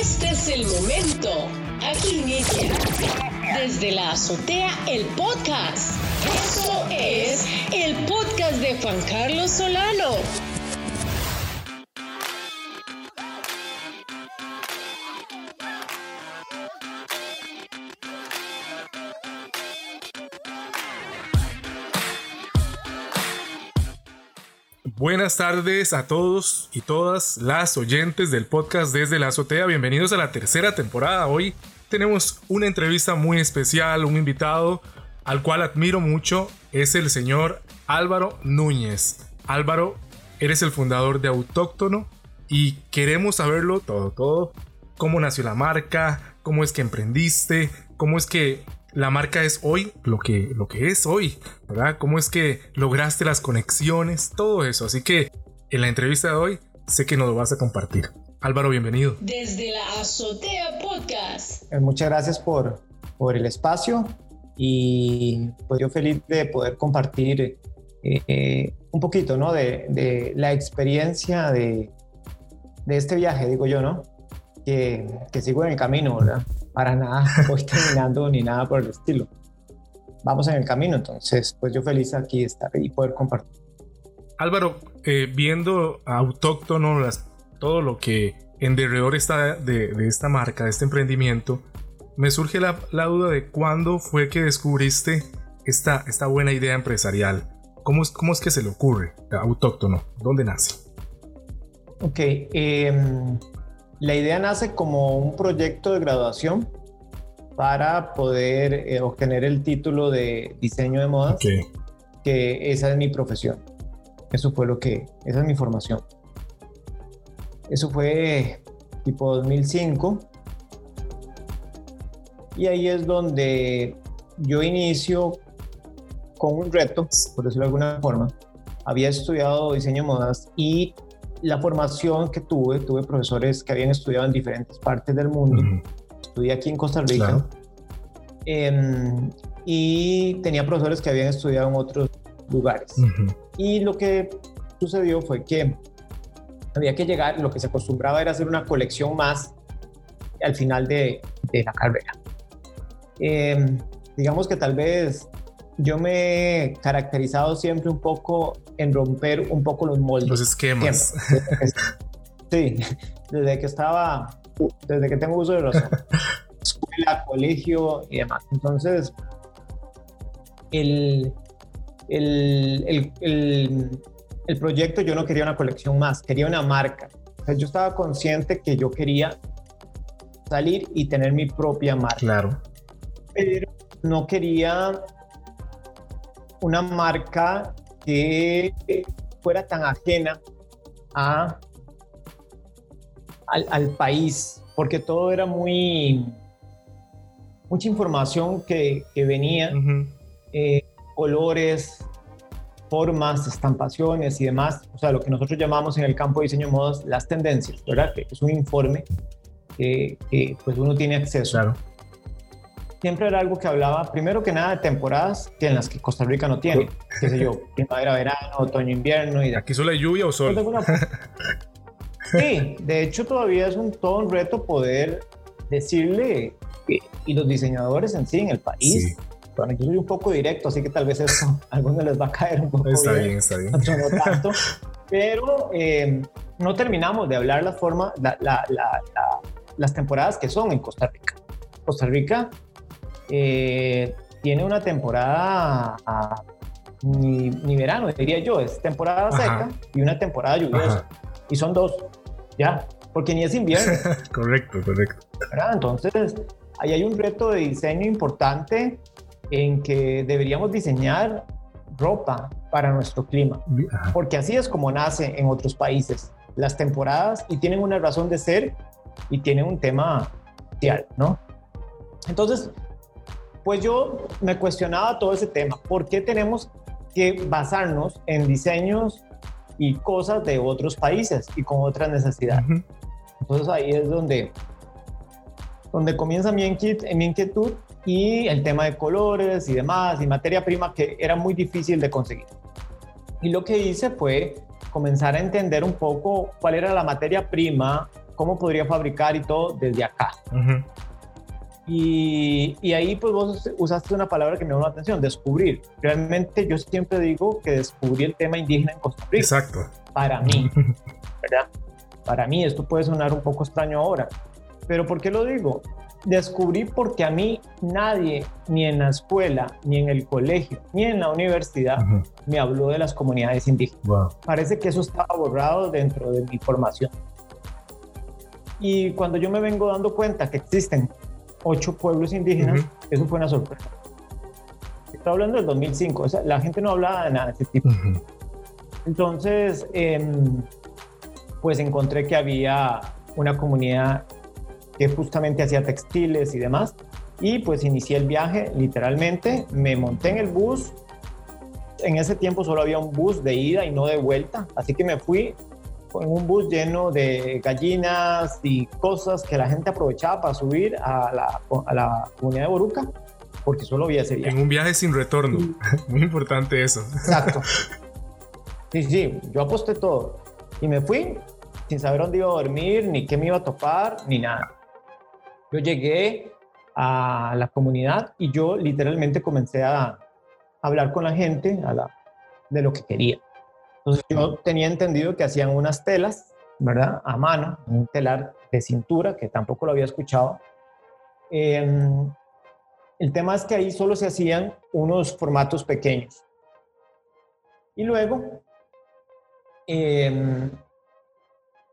Este es el momento. Aquí inicia. Desde la azotea, el podcast. Eso es el podcast de Juan Carlos Solano. Buenas tardes a todos y todas las oyentes del podcast desde la azotea. Bienvenidos a la tercera temporada. Hoy tenemos una entrevista muy especial, un invitado al cual admiro mucho. Es el señor Álvaro Núñez. Álvaro, eres el fundador de Autóctono y queremos saberlo todo, todo. Cómo nació la marca, cómo es que emprendiste, cómo es que la marca es hoy lo que, lo que es hoy, ¿verdad? ¿Cómo es que lograste las conexiones? Todo eso. Así que en la entrevista de hoy sé que nos lo vas a compartir. Álvaro, bienvenido. Desde la Azotea Podcast. Eh, muchas gracias por, por el espacio y pues yo feliz de poder compartir eh, eh, un poquito, ¿no? De, de la experiencia de, de, este viaje, digo yo, ¿no? Que, que sigo en el camino, ¿verdad? Para nada voy terminando ni nada por el estilo. Vamos en el camino, entonces, pues yo feliz aquí de estar y poder compartir. Álvaro, eh, viendo autóctono, todo lo que en derredor está de, esta marca, de este emprendimiento, me surge la, duda de cuándo fue que descubriste esta, esta buena idea empresarial. ¿Cómo es, ¿Cómo es que se le ocurre? Autóctono, ¿dónde nace? Ok, eh, la idea nace como un proyecto de graduación para poder eh, obtener el título de diseño de modas, que esa es mi profesión. Eso fue lo que, esa es mi formación. Eso fue tipo 2005. Y ahí es donde yo inicio con un reto, por decirlo de alguna forma. Había estudiado diseño de modas y la formación que tuve, tuve profesores que habían estudiado en diferentes partes del mundo. Estudié aquí en Costa Rica. Em, y tenía profesores que habían estudiado en otros lugares. Y lo que sucedió fue que había que llegar, lo que se acostumbraba era hacer una colección más al final de, de la carrera. Em, digamos que tal vez yo me he caracterizado siempre un poco en romper un poco los moldes. Los esquemas. Sí, desde que estaba, desde que tengo uso de razón. Escuela, colegio y demás. Entonces, el, el, el, el, proyecto yo no quería una colección más, quería una marca. yo estaba consciente que yo quería salir y tener mi propia marca. Claro. Pero no quería una marca que fuera tan ajena a, al, país, porque todo era muy, mucha información que, venía, eh, colores, formas, estampaciones y demás, o sea, lo que nosotros llamamos en el campo de diseño de modas las tendencias, ¿verdad? Que es un informe que, pues uno tiene acceso. Claro siempre era algo que hablaba, primero que nada, de temporadas que en las que Costa Rica no tiene. Qué sé yo, primavera, verano, otoño, invierno. Y ¿Aquí solo hay lluvia o sol? Sí, de hecho todavía es un, todo un reto poder decirle, y los diseñadores en sí, en el país, bueno, yo soy un poco directo, así que tal vez eso a algunos les va a caer un poco Está bien, está bien. No tanto, pero eh, no terminamos de hablar la forma, las temporadas que son en Costa Rica. Costa Rica eh, tiene una temporada ni, verano, diría yo, es temporada seca y una temporada lluviosa. Y son dos, ya, porque ni es invierno. correcto, correcto. Entonces, ahí hay un reto de diseño importante en que deberíamos diseñar ropa para nuestro clima, porque así es como nace en otros países las temporadas y tienen una razón de ser y tienen un tema social, ¿no? Entonces, pues yo me cuestionaba todo ese tema. ¿Por qué tenemos que basarnos en diseños y cosas de otros países y con otras necesidades? Entonces ahí es donde, donde comienza mi, mi inquietud y el tema de colores y demás y materia prima que era muy difícil de conseguir. Y lo que hice fue comenzar a entender un poco cuál era la materia prima cómo podría fabricar y todo desde acá. Y, y, ahí pues vos usaste una palabra que me llamó la atención, descubrir. Realmente yo siempre digo que descubrí el tema indígena en Costa Rica. Exacto. Para mí, ¿verdad? Para mí, esto puede sonar un poco extraño ahora, pero ¿por qué lo digo? Descubrí porque a mí nadie, ni en la escuela, ni en el colegio, ni en la universidad, me habló de las comunidades indígenas. Parece que eso estaba borrado dentro de mi formación. Y cuando yo me vengo dando cuenta que existen ocho pueblos indígenas, eso fue una sorpresa. Estoy hablando del 2005, o sea, la gente no hablaba de nada de ese tipo. Entonces, em, pues encontré que había una comunidad que justamente hacía textiles y demás. Y pues inicié el viaje, literalmente, me monté en el bus. En ese tiempo solo había un bus de ida y no de vuelta, así que me fui en un bus lleno de gallinas y cosas que la gente aprovechaba para subir a la, a la comunidad de Boruca, porque solo había ese viaje. En un viaje sin retorno, muy importante eso. Exacto. Sí, sí, yo aposté todo y me fui sin saber dónde iba a dormir, ni qué me iba a topar, ni nada. Yo llegué a la comunidad y yo literalmente comencé a hablar con la gente a la, de lo que quería. Entonces yo tenía entendido que hacían unas telas, ¿verdad? A mano, un telar de cintura, que tampoco lo había escuchado. Em, el tema es que ahí solo se hacían unos formatos pequeños. Y luego, eh,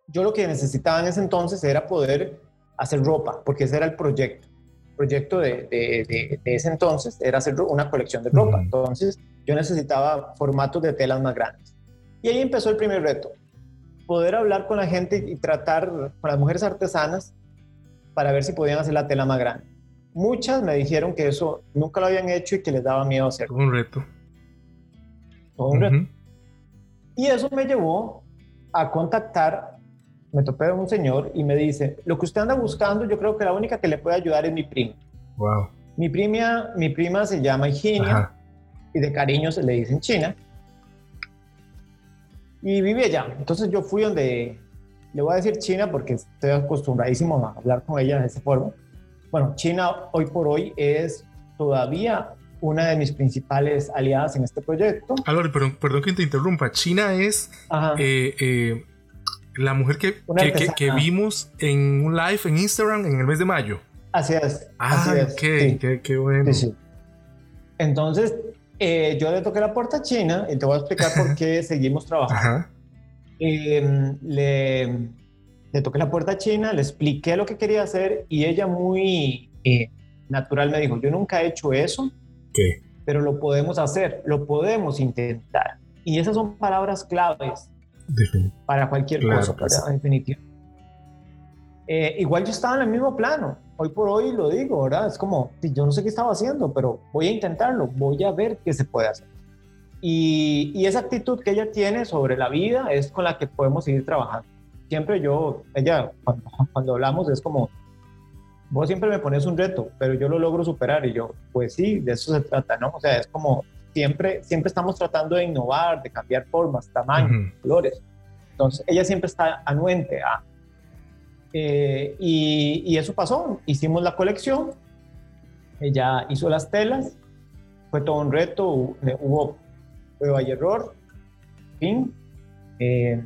yo lo que necesitaba en ese entonces era poder hacer ropa, porque ese era el proyecto. El proyecto de, de, ese entonces era hacer una colección de ropa. Entonces yo necesitaba formatos de telas más grandes. Y ahí empezó el primer reto, poder hablar con la gente y tratar con las mujeres artesanas para ver si podían hacer la tela más grande. Muchas me dijeron que eso nunca lo habían hecho y que les daba miedo hacerlo. Un reto. un reto. Y eso me llevó a contactar me topé con un señor y me dice, lo que usted anda buscando, yo creo que la única que le puede ayudar es mi prima. Wow. Mi prima, mi prima se llama Higienia y de cariño se le dicen China. Y vive allá. Entonces yo fui donde, le voy a decir China porque estoy acostumbradísimo a hablar con ella de esa forma. Bueno, China hoy por hoy es todavía una de mis principales aliadas en este proyecto. Álvaro, perdón, perdón que te interrumpa. China es eh, eh, la mujer que, que, vimos en un live en Instagram en el mes de mayo. Así es. Ah, así es. Qué, qué, bueno. Entonces, eh, yo le toqué la puerta a China y te voy a explicar por qué seguimos trabajando. Em, le, le, toqué la puerta a China, le expliqué lo que quería hacer y ella muy eh, natural me dijo, yo nunca he hecho eso, ¿Qué? pero lo podemos hacer, lo podemos intentar. Y esas son palabras claves para cualquier cosa, eh, igual yo estaba en el mismo plano, hoy por hoy lo digo, ¿verdad? Es como, yo no sé qué estaba haciendo, pero voy a intentarlo, voy a ver qué se puede hacer. Y, y, esa actitud que ella tiene sobre la vida es con la que podemos seguir trabajando. Siempre yo, ella, cuando, cuando hablamos es como, vos siempre me pones un reto, pero yo lo logro superar y yo, pues sí, de eso se trata, ¿no? O sea, es como siempre, siempre estamos tratando de innovar, de cambiar formas, tamaños, colores. Entonces, ella siempre está anuente a... Eh, y, eso pasó, hicimos la colección, ella hizo las telas, fue todo un reto, hubo prueba y error, fin. Eh,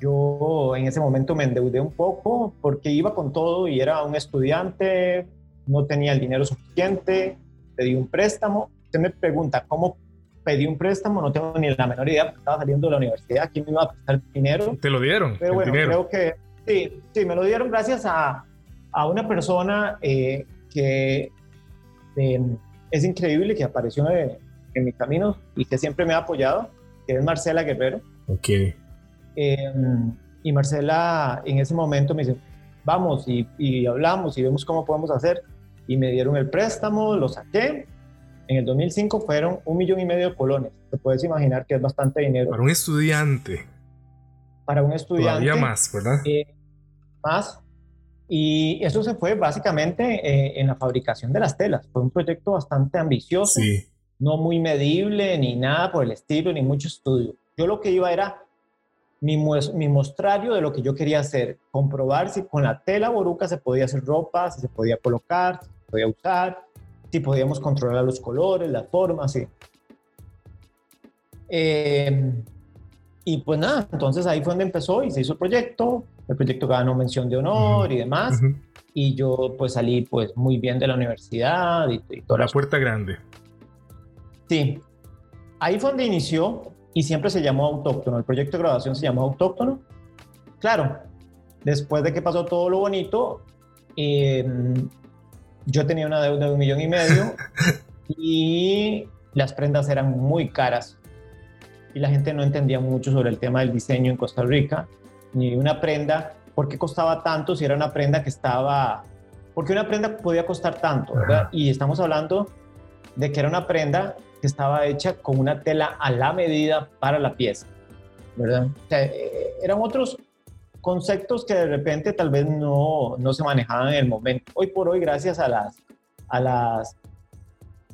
yo en ese momento me endeudé un poco porque iba con todo y era un estudiante, no tenía el dinero suficiente, pedí un préstamo. Usted me pregunta cómo pedí un préstamo, no tengo ni la menor idea, porque estaba saliendo de la universidad, ¿quién me iba a prestar dinero? Te lo dieron. Pero bueno, creo que sí, sí, me lo dieron gracias a, a una persona eh, que em, es increíble, que apareció en, mi camino y que siempre me ha apoyado, que es Marcela Guerrero. Ok. Em, y Marcela en ese momento me dice, vamos y, y hablamos y vemos cómo podemos hacer. Y me dieron el préstamo, lo saqué en el 2005 fueron un millón y medio de colones. Te puedes imaginar que es bastante dinero. Para un estudiante. Para un estudiante. Todavía más, ¿verdad? Eh, más. Y eso se fue básicamente eh, en la fabricación de las telas. Fue un proyecto bastante ambicioso. Sí. No muy medible, ni nada por el estilo, ni mucho estudio. Yo lo que iba era mi, mi mostrario de lo que yo quería hacer, comprobar si con la tela boruca se podía hacer ropa, si se podía colocar, si se podía usar, si podíamos controlar los colores, las formas, sí. Eh, y pues nada, entonces ahí fue donde empezó y se hizo el proyecto, el proyecto ganó mención de honor y demás, y yo pues salí pues muy bien de la universidad y, y toda la puerta grande. Sí, ahí fue donde inició y siempre se llamó autóctono, el proyecto de graduación se llamó autóctono. Claro, después de que pasó todo lo bonito, em, yo tenía una deuda de un millón y medio y las prendas eran muy caras. Y la gente no entendía mucho sobre el tema del diseño en Costa Rica, ni una prenda, ¿por qué costaba tanto si era una prenda que estaba, porque una prenda podía costar tanto, ¿verdad? Y estamos hablando de que era una prenda que estaba hecha con una tela a la medida para la pieza, ¿verdad? O sea, eh, eran otros conceptos que de repente tal vez no, no se manejaban en el momento. Hoy por hoy, gracias a las, a las,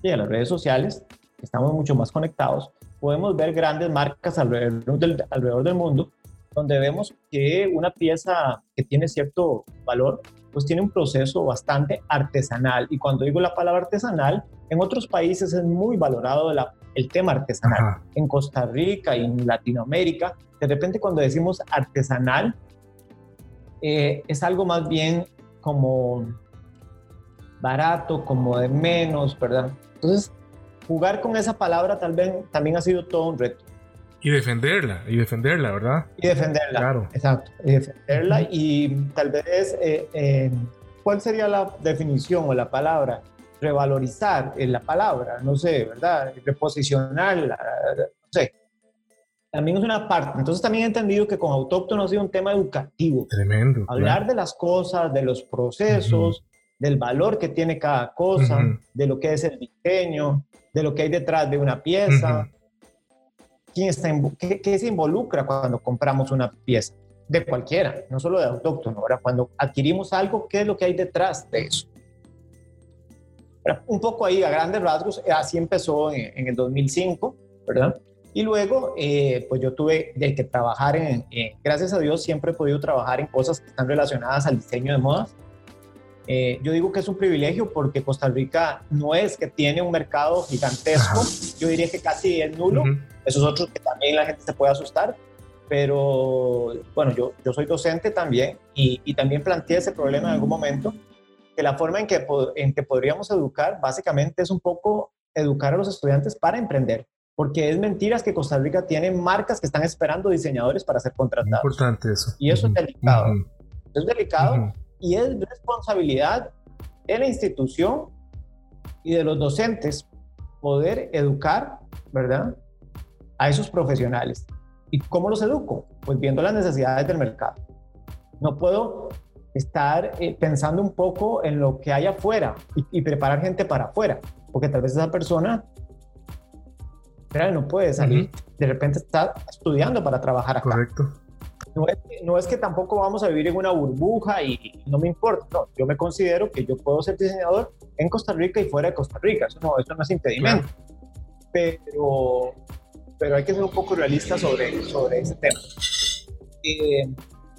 a las redes sociales, estamos mucho más conectados, podemos ver grandes marcas alrededor del, alrededor del mundo donde vemos que una pieza que tiene cierto valor, pues tiene un proceso bastante artesanal. Y cuando digo la palabra artesanal, en otros países es muy valorado el tema artesanal. En Costa Rica y en Latinoamérica, de repente cuando decimos artesanal, eh, es algo más bien como barato, como de menos, ¿verdad? Entonces, jugar con esa palabra tal vez también ha sido todo un reto. Y defenderla, y defenderla, ¿verdad? Y defenderla, claro. exacto. Y defenderla y tal vez, eh, eh, ¿cuál sería la definición o la palabra? Revalorizar en la palabra, no sé, ¿verdad? Reposicionarla, no sé. También es una parte. Entonces también he entendido que con autóctono ha sido un tema educativo. Tremendo. Hablar de las cosas, de los procesos, del valor que tiene cada cosa, de lo que es el diseño, de lo que hay detrás de una pieza, ¿Quién está qué, se involucra cuando compramos una pieza, de cualquiera, no solo de autóctono, ahora cuando adquirimos algo, ¿qué es lo que hay detrás de eso? Un poco ahí a grandes rasgos, así empezó en, el 2005, ¿verdad? Y luego, eh, pues yo tuve que trabajar en, gracias a Dios, siempre he podido trabajar en cosas que están relacionadas al diseño de modas. Eh, yo digo que es un privilegio porque Costa Rica no es que tiene un mercado gigantesco, yo diría que casi es nulo, esos otros que también la gente se puede asustar, pero bueno, yo, yo soy docente también y, y, también planteé ese problema en algún momento, que la forma en que, en que podríamos educar básicamente es un poco educar a los estudiantes para emprender, porque es mentiras que Costa Rica tiene marcas que están esperando diseñadores para ser contratados. Importante eso. Y eso es delicado. Es delicado y es responsabilidad de la institución y de los docentes poder educar, ¿verdad? A esos profesionales. ¿Y cómo los educo? Pues viendo las necesidades del mercado. No puedo estar eh, pensando un poco en lo que hay afuera y, preparar gente para afuera, porque tal vez esa persona no puede salir, de repente está estudiando para trabajar acá. Correcto no es, que tampoco vamos a vivir en una burbuja y, no me importa. No, yo me considero que yo puedo ser diseñador en Costa Rica y fuera de Costa Rica. Eso no, eso no es impedimento. Pero, pero hay que ser un poco realista sobre, sobre ese tema. Eh,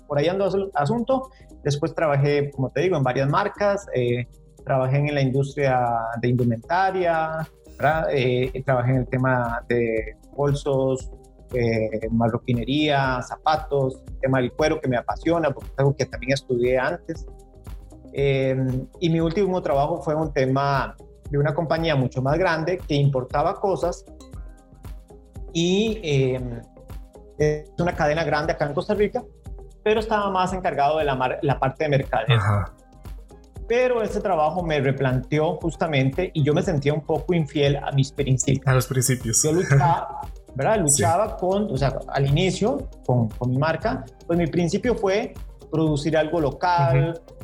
por ahí ando el asunto. Después trabajé, como te digo, en varias marcas. Eh, trabajé en la industria de indumentaria. Eh, trabajé en el tema de bolsos, eh, marroquinería, zapatos, el tema del cuero que me apasiona porque es algo que también estudié antes. Em, y mi último trabajo fue un tema de una compañía mucho más grande que importaba cosas y em, es una cadena grande acá en Costa Rica, pero estaba más encargado de la, la parte de mercadeo. Pero ese trabajo me replanteó justamente y yo me sentía un poco infiel a mis principios. A los principios. Yo luchaba, ¿verdad? Luchaba con, o sea, al inicio, con, con, mi marca, pues mi principio fue producir algo local, uh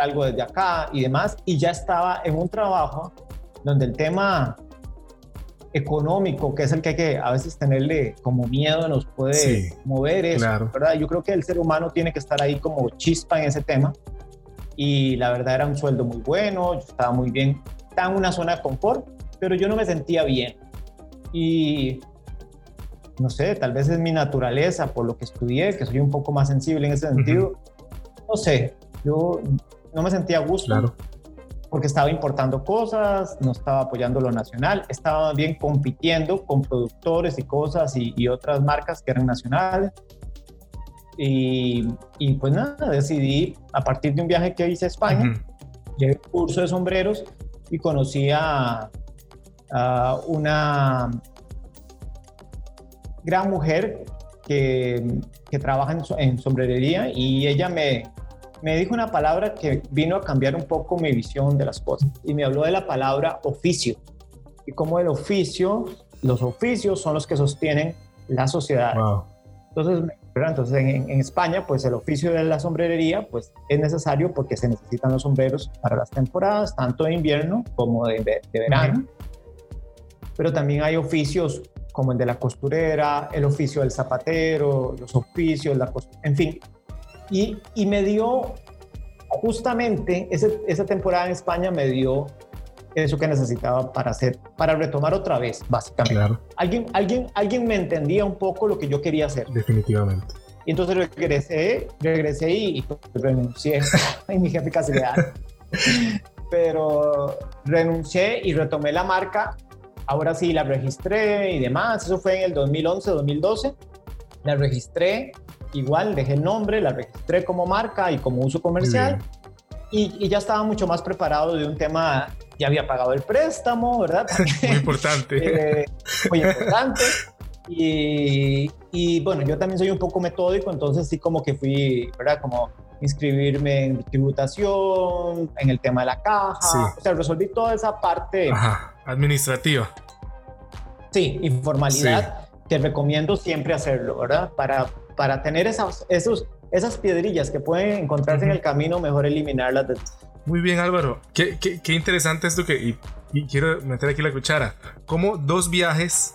algo desde acá y demás, y ya estaba en un trabajo donde el tema económico, que es el que hay que a veces tenerle como miedo, nos puede mover eso, ¿verdad? Yo creo que el ser humano tiene que estar ahí como chispa en ese tema, y la verdad era un sueldo muy bueno, yo estaba muy bien, estaba en una zona de confort, pero yo no me sentía bien. Y no sé, tal vez es mi naturaleza por lo que estudié, que soy un poco más sensible en ese sentido. No sé, yo no me sentía a gusto. Claro. Porque estaba importando cosas, no estaba apoyando lo nacional, estaba bien compitiendo con productores y cosas y, otras marcas que eran nacionales. Y, y, pues nada, decidí a partir de un viaje que hice a España, llevé un curso de sombreros y conocí a, una gran mujer que, que trabaja en, sombrerería y ella me, me dijo una palabra que vino a cambiar un poco mi visión de las cosas y me habló de la palabra oficio y como el oficio, los oficios son los que sostienen la sociedad. Entonces, entonces en, España, pues el oficio de la sombrerería, pues es necesario porque se necesitan los sombreros para las temporadas, tanto de invierno como de, verano. Pero también hay oficios como el de la costurera, el oficio del zapatero, los oficios, la en fin. Y, y me dio, justamente, esa temporada en España me dio eso que necesitaba para hacer, para retomar otra vez, básicamente. Alguien, alguien, alguien me entendía un poco lo que yo quería hacer. Definitivamente. Y entonces regresé, regresé y, pues, renuncié en mi jefe casi Pero renuncié y retomé la marca. Ahora sí la registré y demás. Eso fue en el 2011, 2012. La registré, igual dejé el nombre, la registré como marca y como uso comercial. Y, y, ya estaba mucho más preparado de un tema ya había pagado el préstamo, ¿verdad? muy importante. Eh, muy importante. Y, y, bueno, yo también soy un poco metódico, entonces sí como que fui, ¿verdad? Como inscribirme en tributación, en el tema de la caja, o sea, resolví toda esa parte. Ajá, administrativa. Sí, informalidad, te recomiendo siempre hacerlo, ¿verdad? Para, para tener esas, esos, esas piedrillas que pueden encontrarse en el camino, mejor eliminarlas de, muy bien, Álvaro. Qué, qué, interesante esto que. Y, quiero meter aquí la cuchara. Cómo dos viajes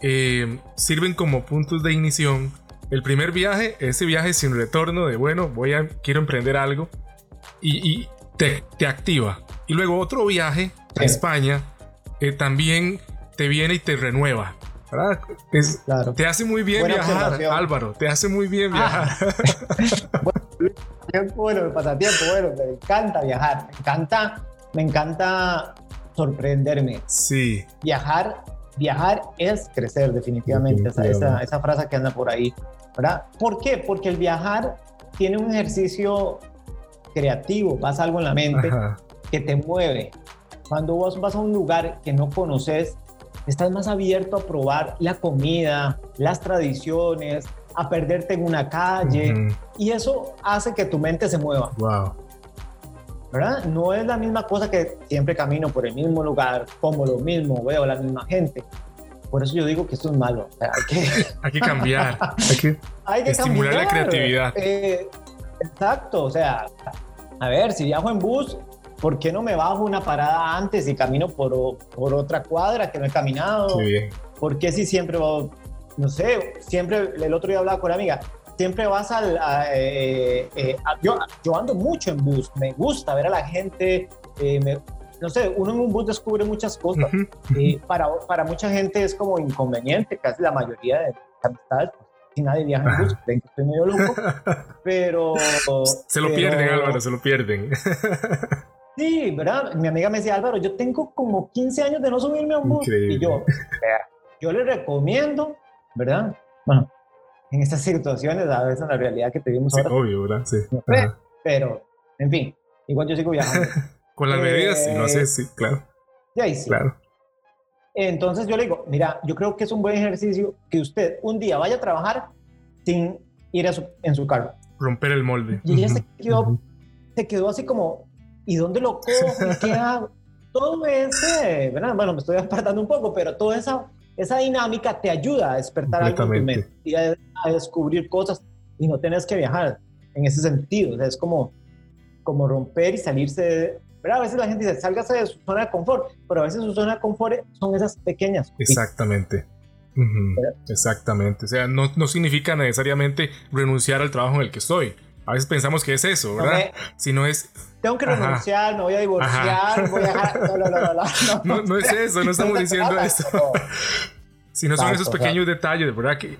eh, sirven como puntos de ignición. El primer viaje, ese viaje sin retorno de bueno, voy a quiero emprender algo. Y, te, te, activa. Y luego otro viaje a España eh, también te viene y te renueva. ¿Verdad? claro. Te hace muy bien viajar, Álvaro. Te hace muy bien ah. viajar. tiempo, bueno, mi pasatiempo, bueno, me encanta viajar, me encanta, me encanta sorprenderme. Sí. Viajar, viajar es crecer definitivamente, Esa, esa, frase que anda por ahí, ¿verdad? ¿Por qué? Porque el viajar tiene un ejercicio creativo, vas algo en la mente que te mueve. Cuando vos vas a un lugar que no conoces, estás más abierto a probar la comida, las tradiciones, a perderte en una calle y eso hace que tu mente se mueva. Wow. ¿Verdad? No es la misma cosa que siempre camino por el mismo lugar, como lo mismo, veo la misma gente. Por eso yo digo que esto es malo. hay, que... hay que cambiar, hay que, estimular la creatividad. Eh, exacto, o sea, a ver, si viajo en bus, ¿por qué no me bajo una parada antes y camino por, por otra cuadra que no he caminado? Bien. ¿Por qué si siempre no sé, siempre, el otro día hablaba con una amiga, siempre vas al... Eh, eh, yo, yo, ando mucho en bus, me gusta ver a la gente, eh, no sé, uno en un bus descubre muchas cosas. para, para mucha gente es como inconveniente, casi la mayoría de amistades, pues, si nadie viaja en bus, ven que estoy medio loco, pero... Se lo pierden, Álvaro, se lo pierden. Sí, ¿verdad? Mi amiga me decía, Álvaro, yo tengo como 15 años de no subirme a un bus. Y yo, yo le recomiendo ¿verdad? Bueno, en estas situaciones a veces la realidad que tenemos sí, obvio, ¿verdad? Sí. pero, en fin, igual yo sigo viajando. Con las medidas, si no sé, sí, claro. Y ahí sí. Claro. Entonces yo le digo, mira, yo creo que es un buen ejercicio que usted un día vaya a trabajar sin ir en su carro. Romper el molde. Y ella se, quedó, se quedó así como, ¿y dónde lo cojo? ¿Qué hago? Todo ese, ¿verdad? bueno, me estoy apartando un poco, pero toda esa esa dinámica te ayuda a despertar algo en tu mente y a, descubrir cosas y no tienes que viajar en ese sentido. es como, como romper y salirse de... A veces la gente dice, sálgase de su zona de confort, pero a veces su zona de confort son esas pequeñas. Exactamente. Exactamente. O sea, no, no significa necesariamente renunciar al trabajo en el que estoy. A veces pensamos que es eso, ¿verdad? si no es... Tengo que renunciar, me voy a divorciar, voy a... No, no, no, no, no. No, no es eso, no estamos diciendo eso. Si no son esos pequeños detalles, ¿verdad? Que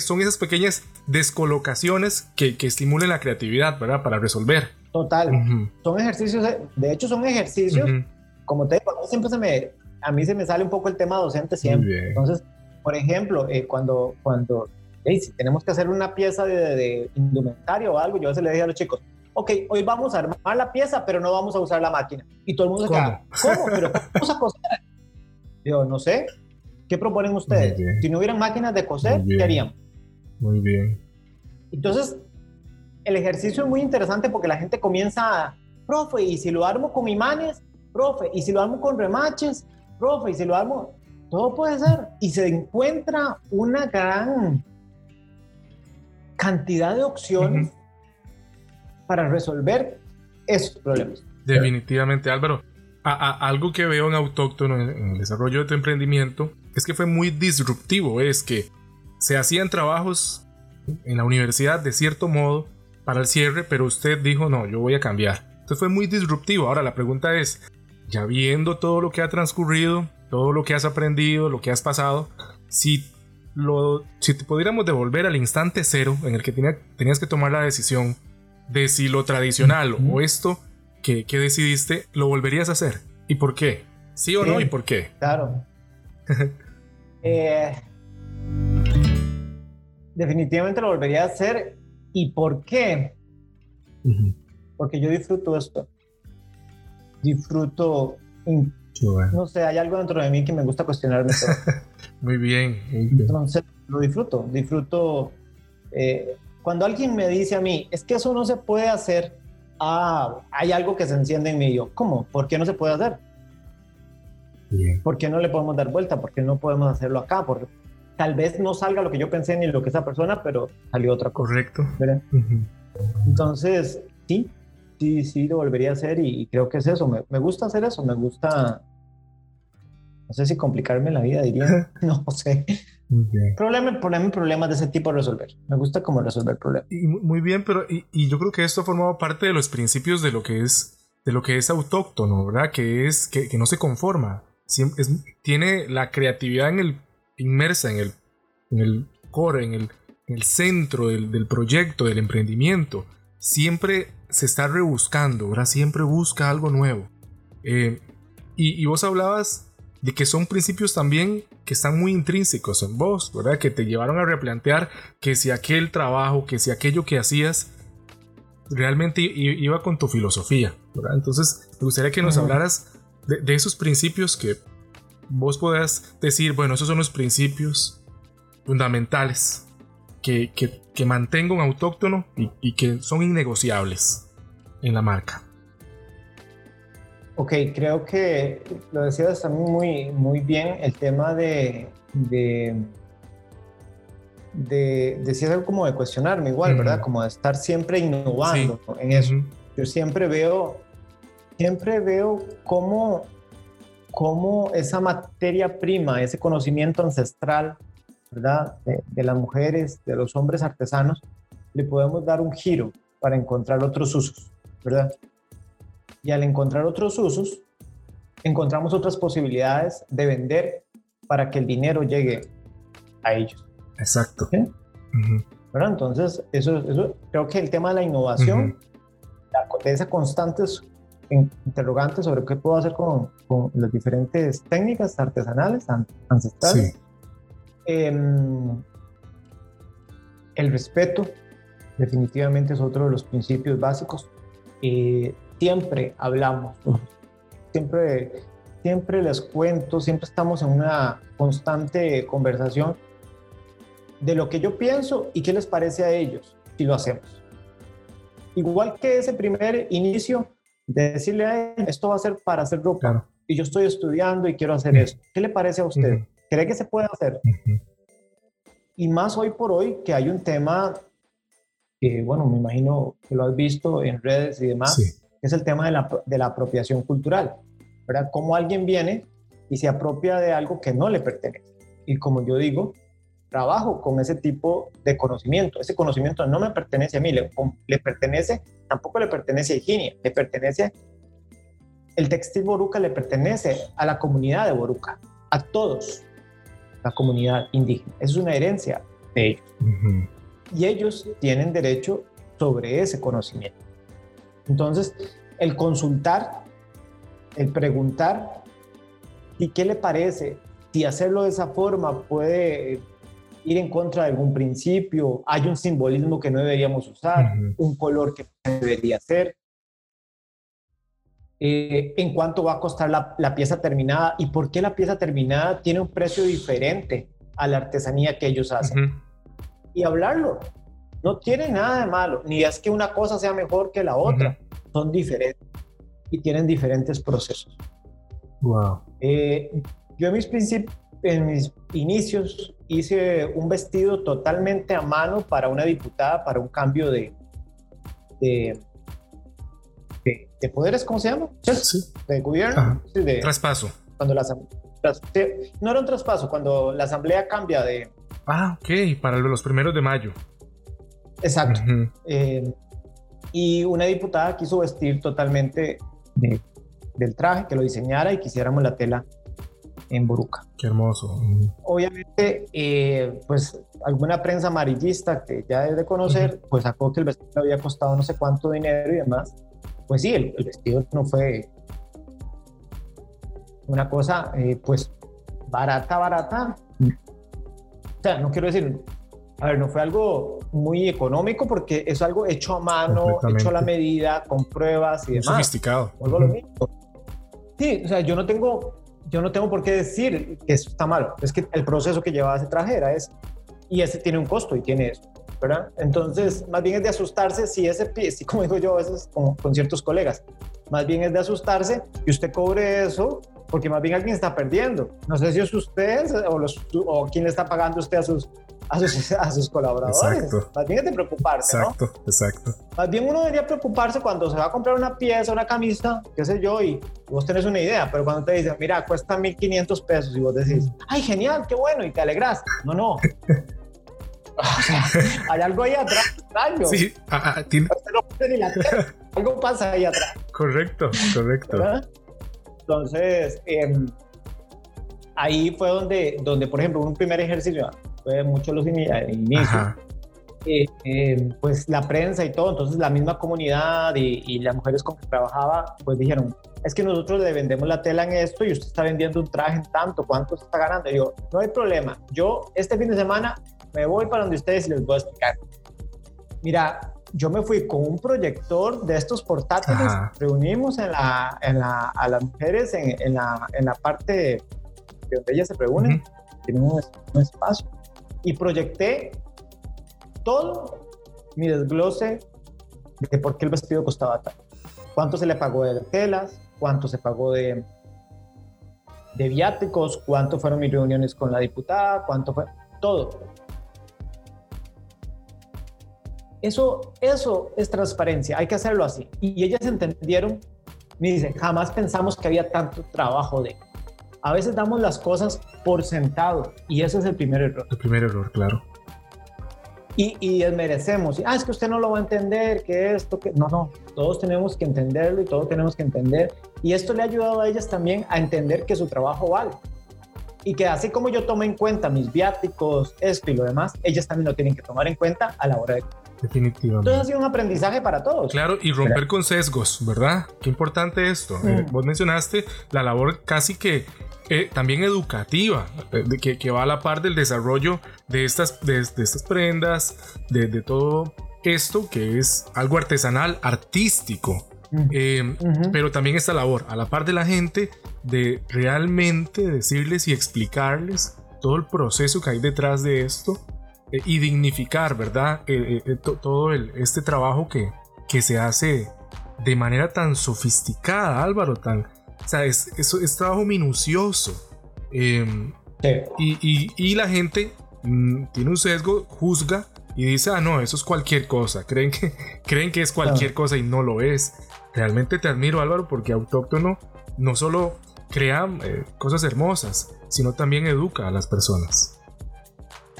son esas pequeñas descolocaciones que, que estimulen la creatividad, ¿verdad? Para resolver. Total. Son ejercicios, de hecho son ejercicios, como te digo, a mí siempre se me, a mí se me sale un poco el tema docente siempre. Entonces, por ejemplo, eh, cuando, cuando si tenemos que hacer una pieza de, indumentario o algo, yo a veces le dije a los chicos, ok, hoy vamos a armar la pieza, pero no vamos a usar la máquina. Y todo el mundo se queda, ¿cómo? ¿Pero cómo vamos a coser? Digo, no sé, ¿qué proponen ustedes? Si no hubieran máquinas de coser, ¿qué harían? Muy bien. Entonces, el ejercicio es muy interesante porque la gente comienza, profe, ¿y si lo armo con imanes? Profe, ¿y si lo armo con remaches? Profe, ¿y si lo armo? Todo puede ser. Y se encuentra una gran cantidad de opciones para resolver esos problemas. Definitivamente, Álvaro. algo que veo en Autóctono en, el desarrollo de tu emprendimiento es que fue muy disruptivo. Es que se hacían trabajos en la universidad de cierto modo para el cierre, pero usted dijo no, yo voy a cambiar. Entonces fue muy disruptivo. Ahora la pregunta es, ya viendo todo lo que ha transcurrido, todo lo que has aprendido, lo que has pasado, si si te pudiéramos devolver al instante cero en el que tenías que tomar la decisión de si lo tradicional o esto que, decidiste, lo volverías a hacer. ¿Y por qué? ¿Sí o no? ¿Y por qué? Claro. Eh, definitivamente lo volvería a hacer. ¿Y por qué? Porque yo disfruto esto. Disfruto no sé, hay algo dentro de mí que me gusta cuestionarme todo. muy bien. Entonces, lo disfruto. Disfruto. Eh, cuando alguien me dice a mí, es que eso no se puede hacer, ah, hay algo que se enciende en mí. Yo, ¿cómo? ¿Por qué no se puede hacer? Bien. ¿Por qué no le podemos dar vuelta? ¿Por qué no podemos hacerlo acá? Porque tal vez no salga lo que yo pensé ni lo que esa persona, pero salió otra cosa. Correcto. Entonces, sí, sí, sí lo volvería a hacer y, creo que es eso. Me, gusta hacer eso, me gusta, no sé si complicarme la vida, diría, no sé. Problemas, problemas, problemas de ese tipo resolver. Me gusta como resolver problemas. Y, muy bien, pero y, yo creo que esto formaba parte de los principios de lo que es de lo que es autóctono, ¿verdad? Que es que, no se conforma. tiene la creatividad en el, inmersa en el, en el core, en el, en el centro del, del proyecto, del emprendimiento. Siempre se está rebuscando, ¿verdad? Siempre busca algo nuevo. Eh, y, vos hablabas de que son principios también que están muy intrínsecos en vos, ¿verdad? Que te llevaron a replantear que si aquel trabajo, que si aquello que hacías realmente iba con tu filosofía, ¿verdad? Entonces, me gustaría que nos hablaras de, esos principios que vos puedas decir, bueno, esos son los principios fundamentales que, que, que mantenga un autóctono y, que son innegociables en la marca. Ok, creo que lo decías también muy, muy bien el tema de, de, de decías algo como de cuestionarme igual, ¿verdad? Como de estar siempre innovando en eso. Yo siempre veo, siempre veo cómo, cómo esa materia prima, ese conocimiento ancestral ¿verdad? De, las mujeres, de los hombres artesanos, le podemos dar un giro para encontrar otros usos, ¿verdad? Y al encontrar otros usos, encontramos otras posibilidades de vender para que el dinero llegue a ellos. Exacto. ¿Verdad? Entonces, eso, eso, creo que el tema de la innovación, de esa constantes interrogantes sobre qué puedo hacer con, con las diferentes técnicas artesanales, ancestrales, sí Em, el respeto definitivamente es otro de los principios básicos. Eh, siempre hablamos, siempre, siempre les cuento, siempre estamos en una constante conversación de lo que yo pienso y qué les parece a ellos si lo hacemos. Igual que ese primer inicio de decirle a él, esto va a ser para hacer ropa y yo estoy estudiando y quiero hacer eso. ¿Qué le parece a usted? ¿Cree que se puede hacer? Y más hoy por hoy que hay un tema que, bueno, me imagino que lo has visto en redes y demás, que es el tema de la, de la apropiación cultural, ¿verdad? Cómo alguien viene y se apropia de algo que no le pertenece. Y como yo digo, trabajo con ese tipo de conocimiento. Ese conocimiento no me pertenece a mí, le, le pertenece, tampoco le pertenece a Higienia, le pertenece, el textil Boruca le pertenece a la comunidad de Boruca, a todos. la comunidad indígena. Es una herencia de ellos. Y ellos tienen derecho sobre ese conocimiento. Entonces, el consultar, el preguntar, ¿y qué le parece? Si hacerlo de esa forma puede ir en contra de algún principio, hay un simbolismo que no deberíamos usar, un color que debería ser, eh, en cuánto va a costar la, pieza terminada y por qué la pieza terminada tiene un precio diferente a la artesanía que ellos hacen. Y hablarlo. No tiene nada de malo, ni es que una cosa sea mejor que la otra. Son diferentes y tienen diferentes procesos. Wow. Eh, yo en mis, en mis inicios hice un vestido totalmente a mano para una diputada para un cambio de, de de, poderes, ¿cómo se llama? Sí. De gobierno. de, traspaso. Cuando la no era un traspaso, cuando la asamblea cambia de... Ah, ok, para los primeros de mayo. Exacto. Eh, y una diputada quiso vestir totalmente del traje, que lo diseñara y quisiéramos la tela en Boruca. Qué hermoso. Obviamente, eh, pues alguna prensa amarillista que ya debe de conocer, pues sacó que el vestido había costado no sé cuánto dinero y demás pues sí, el, vestido no fue una cosa, eh, pues, barata, barata. O sea, no quiero decir, a ver, no fue algo muy económico porque es algo hecho a mano, hecho a la medida, con pruebas y demás. Sofisticado. Sí, o sea, yo no tengo, yo no tengo por qué decir que eso está malo. Es que el proceso que llevaba ese traje era ese. Y ese tiene un costo y tiene eso. ¿verdad? Entonces, más bien es de asustarse si ese pie, si como digo yo a veces con ciertos colegas, más bien es de asustarse y usted cobre eso porque más bien alguien está perdiendo. No sé si es usted o, los, o quién le está pagando usted a sus, a sus, a sus colaboradores. Exacto. Más bien es de preocuparse, exacto, Exacto, Más bien uno debería preocuparse cuando se va a comprar una pieza, una camisa, qué sé yo, y vos tenés una idea, pero cuando te dicen, mira, cuesta 1500 pesos y vos decís, ay, genial, qué bueno, y te alegras. No, no. hay algo ahí atrás extraño. Sí, ah, ah, tiene... algo pasa ahí atrás. Correcto, correcto. Entonces, em, ahí fue donde, donde, por ejemplo, un primer ejercicio, fue mucho los inicios, eh, em, pues la prensa y todo, entonces la misma comunidad y, y, las mujeres con que trabajaba, pues dijeron, es que nosotros le vendemos la tela en esto y usted está vendiendo un traje en tanto, ¿cuánto está ganando? Y yo, no hay problema, yo este fin de semana me voy para donde ustedes y les voy a explicar. Mira, yo me fui con un proyector de estos portátiles, reunimos en la, en la, a las mujeres en, en, la, en la parte de donde ellas se reúnen, tienen un, espacio, y proyecté todo mi desglose de por qué el vestido costaba tanto. Cuánto se le pagó de telas, cuánto se pagó de, de viáticos, cuánto fueron mis reuniones con la diputada, cuánto fue todo. Eso, eso es transparencia, hay que hacerlo así. Y ellas entendieron, me dicen, jamás pensamos que había tanto trabajo de... A veces damos las cosas por sentado y ese es el primer error. El primer error, claro. Y, y desmerecemos. Ah, es que usted no lo va a entender, que esto, que... No, no, todos tenemos que entenderlo y todos tenemos que entender. Y esto le ha ayudado a ellas también a entender que su trabajo vale y que así como yo tomo en cuenta mis viáticos, esto y lo demás, ellas también lo tienen que tomar en cuenta a la hora de Definitivamente. Entonces ha sido un aprendizaje para todos. Claro, y romper con sesgos, ¿verdad? Qué importante esto. Eh, mm. vos mencionaste la labor casi que eh, también educativa, eh, que, que, va a la par del desarrollo de estas, de, estas prendas, de, de, todo esto que es algo artesanal, artístico. Mm. Pero también esta labor, a la par de la gente, de realmente decirles y explicarles todo el proceso que hay detrás de esto eh, y dignificar, ¿verdad? Eh, eh, todo este trabajo que, que se hace de manera tan sofisticada, Álvaro, tan, o sea, es, es, trabajo minucioso. Em, y, y, la gente mm, tiene un sesgo, juzga y dice, ah, no, eso es cualquier cosa. Creen que, creen que es cualquier cosa y no lo es. Realmente te admiro, Álvaro, porque autóctono no solo crea cosas hermosas, sino también educa a las personas.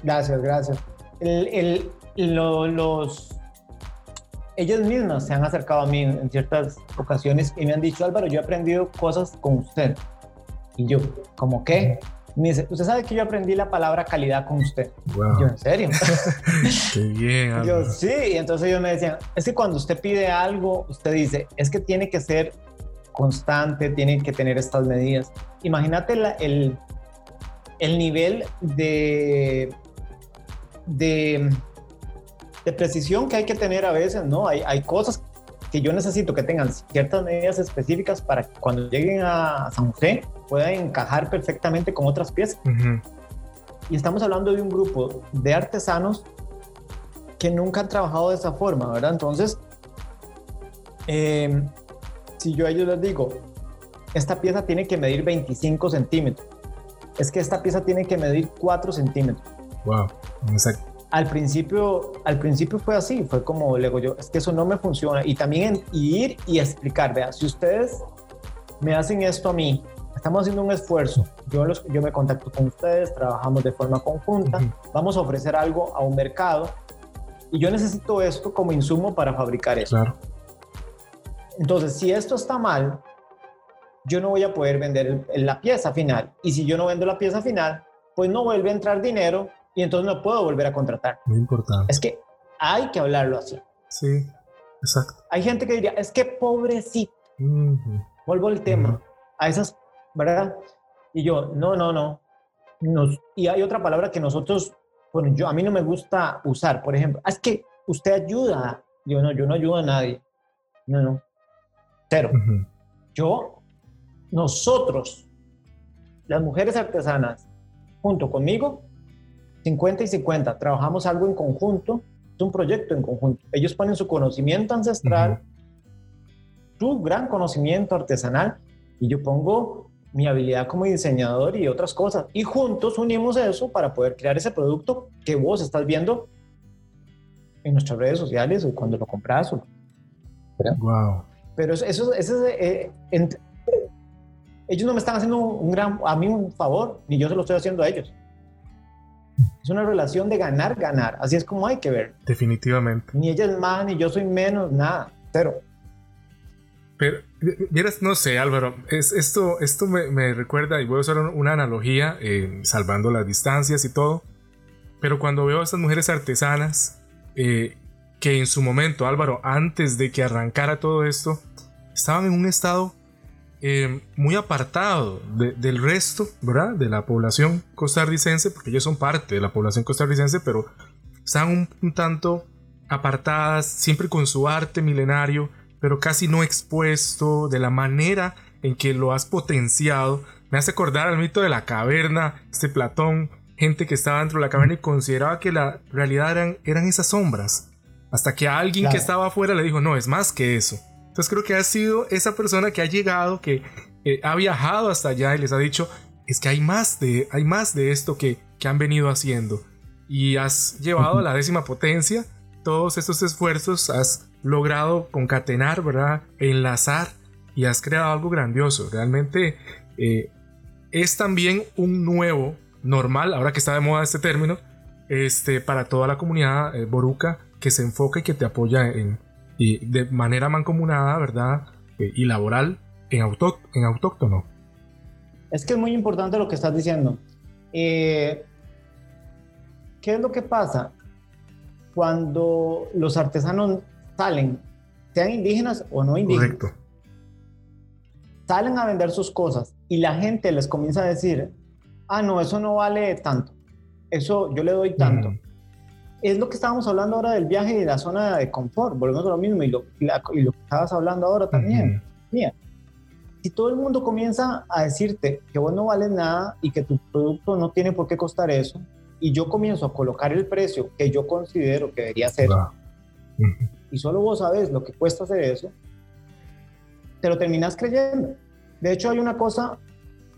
Gracias, gracias. El, los, ellas mismas se han acercado a mí en ciertas ocasiones y me han dicho, Álvaro, yo he aprendido cosas con usted. Y yo, ¿cómo qué? Me dice, usted sabe que yo aprendí la palabra calidad con usted. Yo, ¿en serio? Qué bien. Yo, sí. Y entonces ellos me decían, es que cuando usted pide algo, usted dice, es que tiene que ser constante, tiene que tener estas medidas. Imagínate el, el nivel de, de, de, precisión que hay que tener a veces, ¿no? Hay, hay cosas que yo necesito que tengan ciertas medidas específicas para que cuando lleguen a San José puedan encajar perfectamente con otras piezas. Y estamos hablando de un grupo de artesanos que nunca han trabajado de esa forma, ¿verdad? Entonces, eh, si yo a ellos les digo, esta pieza tiene que medir 25 centímetros, es que esta pieza tiene que medir 4 centímetros. Wow, exacto. Al principio, al principio fue así, fue como le digo yo, es que eso no me funciona. Y también ir y explicar, vea, si ustedes me hacen esto a mí, estamos haciendo un esfuerzo, yo, los, yo me contacto con ustedes, trabajamos de forma conjunta, vamos a ofrecer algo a un mercado y yo necesito esto como insumo para fabricar eso. Claro. Entonces, si esto está mal, yo no voy a poder vender la pieza final. Y si yo no vendo la pieza final, pues no vuelve a entrar dinero y entonces no puedo volver a contratar. Muy importante. Es que hay que hablarlo así. Sí, exacto. Hay gente que diría, es que pobrecito. Vuelvo al tema. A esas, ¿verdad? Y yo, no, no, no. Nos, y hay otra palabra que nosotros, bueno, yo, a mí no me gusta usar, por ejemplo, es que usted ayuda. Yo no, yo no ayudo a nadie. No, no. Cero. Yo, nosotros, las mujeres artesanas, junto conmigo, 50 y 50, trabajamos algo en conjunto, es un proyecto en conjunto. Ellos ponen su conocimiento ancestral, su gran conocimiento artesanal, y yo pongo mi habilidad como diseñador y otras cosas. Y juntos unimos eso para poder crear ese producto que vos estás viendo en nuestras redes sociales o cuando lo compras. Wow. Pero eso, eso, eso eh, ellos no me están haciendo un gran, a mí un favor, ni yo se lo estoy haciendo a ellos. Es una relación de ganar, ganar. Así es como hay que ver. Definitivamente. Ni ella es más, ni yo soy menos, nada. Cero. Pero, miras, no sé, Álvaro, es, esto, esto me, recuerda, y voy a usar una analogía, eh, salvando las distancias y todo, pero cuando veo a estas mujeres artesanas eh, que en su momento, Álvaro, antes de que arrancara todo esto, estaban en un estado eh, muy apartado del resto, ¿verdad? De la población costarricense, porque ellos son parte de la población costarricense, pero estaban un, tanto apartadas, siempre con su arte milenario, pero casi no expuesto de la manera en que lo has potenciado. Me hace acordar al mito de la caverna, este Platón, gente que estaba dentro de la caverna y consideraba que la realidad eran, eran esas sombras hasta que alguien que estaba afuera le dijo, no, es más que eso. Entonces creo que ha sido esa persona que ha llegado, que eh, ha viajado hasta allá y les ha dicho, es que hay más de, hay más de esto que, que han venido haciendo. Y has llevado a la décima potencia todos estos esfuerzos, has logrado concatenar, ¿verdad? Enlazar y has creado algo grandioso. Realmente eh, es también un nuevo normal, ahora que está de moda este término, este, para toda la comunidad eh, boruca que se enfoca y que te apoya en, y de manera mancomunada, ¿verdad? Eh, y laboral en, en autóctono. Es que es muy importante lo que estás diciendo. Eh, ¿Qué es lo que pasa cuando los artesanos salen, sean indígenas o no indígenas? Correcto. Salen a vender sus cosas y la gente les comienza a decir, ah, no, eso no vale tanto. Eso yo le doy tanto es lo que estábamos hablando ahora del viaje y de la zona de confort, volvemos a lo mismo y lo, y lo que estabas hablando ahora también. Mira, si todo el mundo comienza a decirte que vos no vales nada y que tu producto no tiene por qué costar eso, y yo comienzo a colocar el precio que yo considero que debería ser, y solo vos sabes lo que cuesta hacer eso, te lo terminas creyendo. De hecho, hay una cosa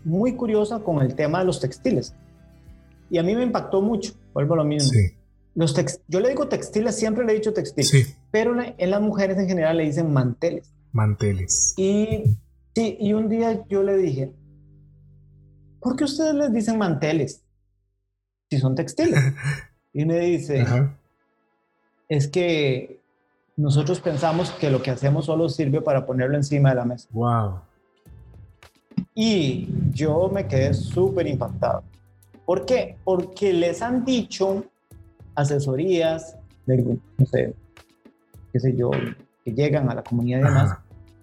muy curiosa con el tema de los textiles. Y a mí me impactó mucho, vuelvo a lo mismo. Sí los yo le digo textiles, siempre le he dicho textiles, pero en las mujeres en general le dicen manteles. Manteles. Y sí, y un día yo le dije, ¿por qué ustedes les dicen manteles? Si son textiles. y me dice, es que nosotros pensamos que lo que hacemos solo sirve para ponerlo encima de la mesa. Wow. Y yo me quedé súper impactado. ¿Por qué? Porque les han dicho asesorías, no sé, qué sé yo, que llegan a la comunidad y demás,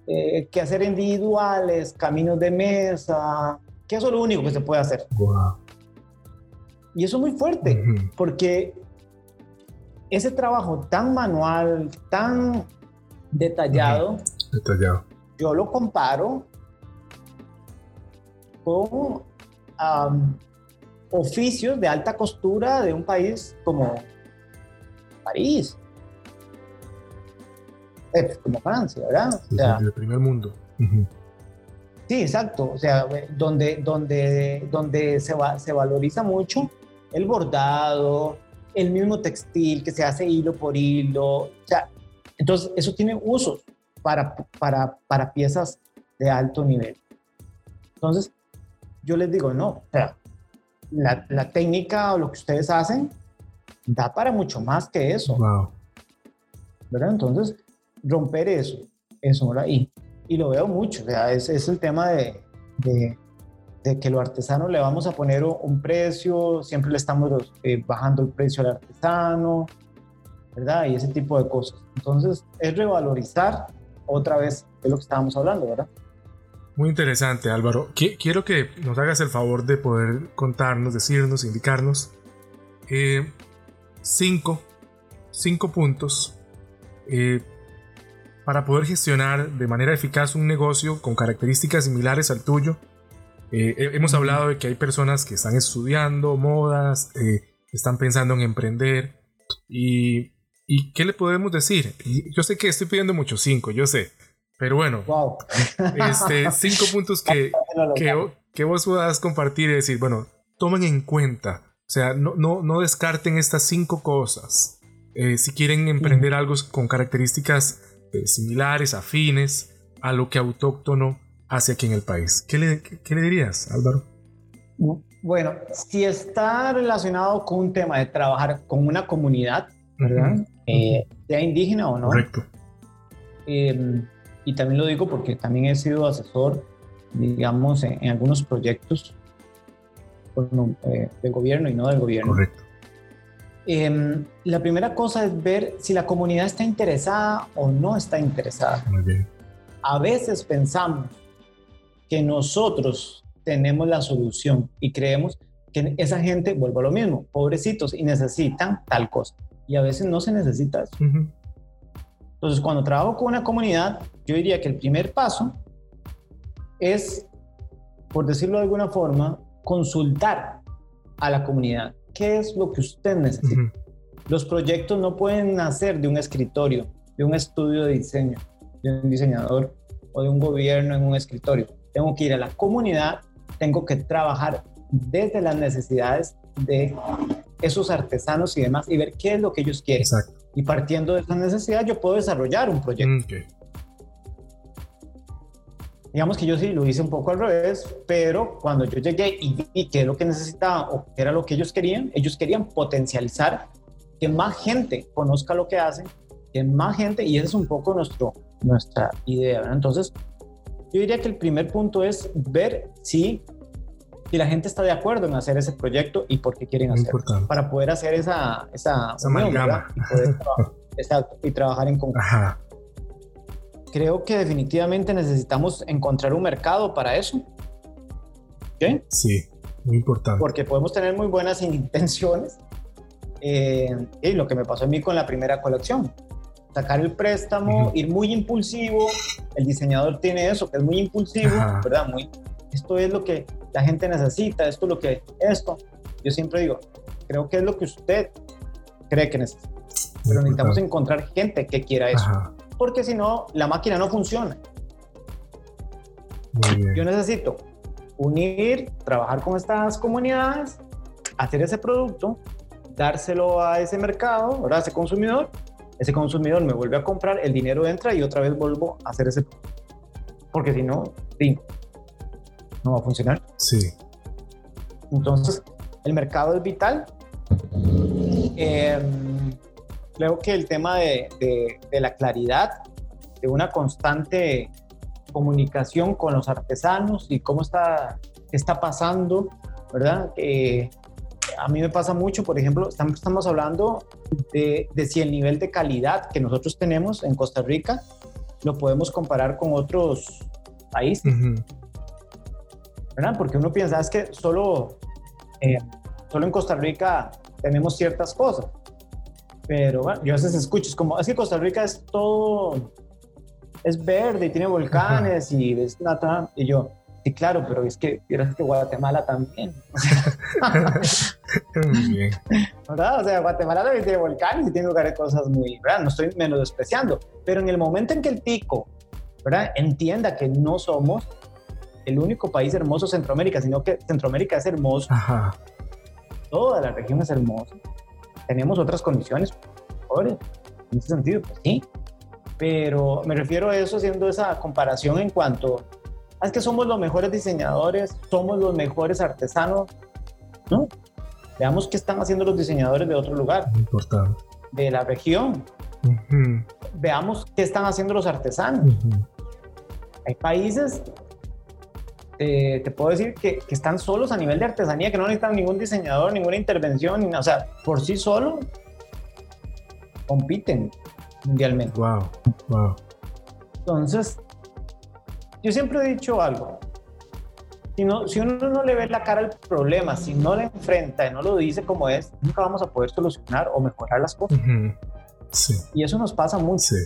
eh, que hacer individuales, caminos de mesa, que eso es lo único que se puede hacer. Y eso es muy fuerte, porque ese trabajo tan manual, tan detallado, detallado, yo lo comparo con oficios de alta costura de un país como París, eh, como Francia, ¿verdad? el primer mundo. Sí, exacto. O sea, donde, donde, donde se, va, se valoriza mucho el bordado, el mismo textil que se hace hilo por hilo. O sea, entonces eso tiene usos para, para, para piezas de alto nivel. Entonces, yo les digo, no, o sea, la, la, técnica o lo que ustedes hacen da para mucho más que eso. ¿Verdad? Entonces, romper eso, eso, ¿verdad? Y, y lo veo mucho, o sea, es, es el tema de, de, de, que los artesanos le vamos a poner un precio, siempre le estamos eh, bajando el precio al artesano, ¿verdad? Y ese tipo de cosas. Entonces, es revalorizar otra vez, es lo que estábamos hablando, ¿verdad? Muy interesante, Álvaro. Quiero que nos hagas el favor de poder contarnos, decirnos, indicarnos eh, cinco, cinco puntos eh, para poder gestionar de manera eficaz un negocio con características similares al tuyo. Eh, hemos hablado de que hay personas que están estudiando modas, están pensando en emprender y, y ¿qué le podemos decir? Yo sé que estoy pidiendo mucho cinco, yo sé, pero bueno, este, cinco puntos que, que, vos puedas compartir y decir, bueno, tomen en cuenta, o sea, no, no, no descarten estas cinco cosas. Eh, si quieren emprender algo con características eh, similares, afines a lo que autóctono hace aquí en el país. ¿Qué le, qué, le dirías, Álvaro? Bueno, si está relacionado con un tema de trabajar con una comunidad, ¿verdad? Eh, sea indígena o no. Correcto. Eh, y también lo digo porque también he sido asesor, digamos, en, algunos proyectos eh, del gobierno y no del gobierno. Correcto. Em, la primera cosa es ver si la comunidad está interesada o no está interesada. Muy bien. A veces pensamos que nosotros tenemos la solución y creemos que esa gente, vuelvo a lo mismo, pobrecitos y necesitan tal cosa. Y a veces no se necesita eso. Entonces, cuando trabajo con una comunidad, yo diría que el primer paso es, por decirlo de alguna forma, consultar a la comunidad. ¿Qué es lo que usted necesita? Los proyectos no pueden nacer de un escritorio, de un estudio de diseño, de un diseñador o de un gobierno en un escritorio. Tengo que ir a la comunidad, tengo que trabajar desde las necesidades de esos artesanos y demás y ver qué es lo que ellos quieren. Exacto. Y partiendo de esa necesidad, yo puedo desarrollar un proyecto. Digamos que yo sí lo hice un poco al revés, pero cuando yo llegué y vi qué es lo que necesitaba o qué era lo que ellos querían, ellos querían potencializar que más gente conozca lo que hacen, que más gente, y esa es un poco nuestro, nuestra idea. Entonces, yo diría que el primer punto es ver si y la gente está de acuerdo en hacer ese proyecto y por qué quieren hacerlo. Para poder hacer esa, esa, y, y trabajar en conjunto. Creo que definitivamente necesitamos encontrar un mercado para eso. ¿Okay? Sí, muy importante. Porque podemos tener muy buenas intenciones. Eh, y lo que me pasó a mí con la primera colección. Sacar el préstamo, ir muy impulsivo. El diseñador tiene eso, que es muy impulsivo, ¿verdad? Muy, esto es lo que la gente necesita, esto es lo que, esto. Yo siempre digo, creo que es lo que usted cree que necesita. Pero necesitamos encontrar gente que quiera eso. Porque si no, la máquina no funciona. Yo necesito unir, trabajar con estas comunidades, hacer ese producto, dárselo a ese mercado, ¿verdad? a ese consumidor. Ese consumidor me vuelve a comprar, el dinero entra y otra vez vuelvo a hacer ese producto. Porque si no, no va a funcionar. Sí. Entonces, el mercado es vital. Em, creo que el tema de, la claridad, de una constante comunicación con los artesanos y cómo está, está pasando, ¿verdad? a mí me pasa mucho, por ejemplo, estamos, hablando de, si el nivel de calidad que nosotros tenemos en Costa Rica lo podemos comparar con otros países. ¿Verdad? Porque uno piensa, es que solo, eh, solo en Costa Rica tenemos ciertas cosas. Pero bueno, yo a veces escucho, es como, es que Costa Rica es todo, es verde y tiene volcanes y es nada. Y yo, Sí, claro, pero es que vieras que Guatemala también. bien. ¿Verdad? O sea, Guatemala también tiene volcanes y tiene lugares cosas muy, ¿verdad? No estoy menos despreciando, pero en el momento en que el tico, ¿verdad? Entienda que no somos el único país hermoso Centroamérica, sino que Centroamérica es hermoso. Toda la región es hermosa. Tenemos otras condiciones mejores. En ese sentido, pues sí. Pero me refiero a eso haciendo esa comparación en cuanto es que somos los mejores diseñadores, somos los mejores artesanos, ¿no? Veamos qué están haciendo los diseñadores de otro lugar. Importante. De la región. Veamos qué están haciendo los artesanos. Hay países, eh, te puedo decir, que, que, están solos a nivel de artesanía, que no necesitan ningún diseñador, ninguna intervención, ni, o sea, por sí solo compiten mundialmente. Wow, wow. Entonces, yo siempre he dicho algo. Si, no, si uno no le ve la cara al problema, si no le enfrenta y no lo dice como es, nunca vamos a poder solucionar o mejorar las cosas. sí. Y eso nos pasa mucho. Sí.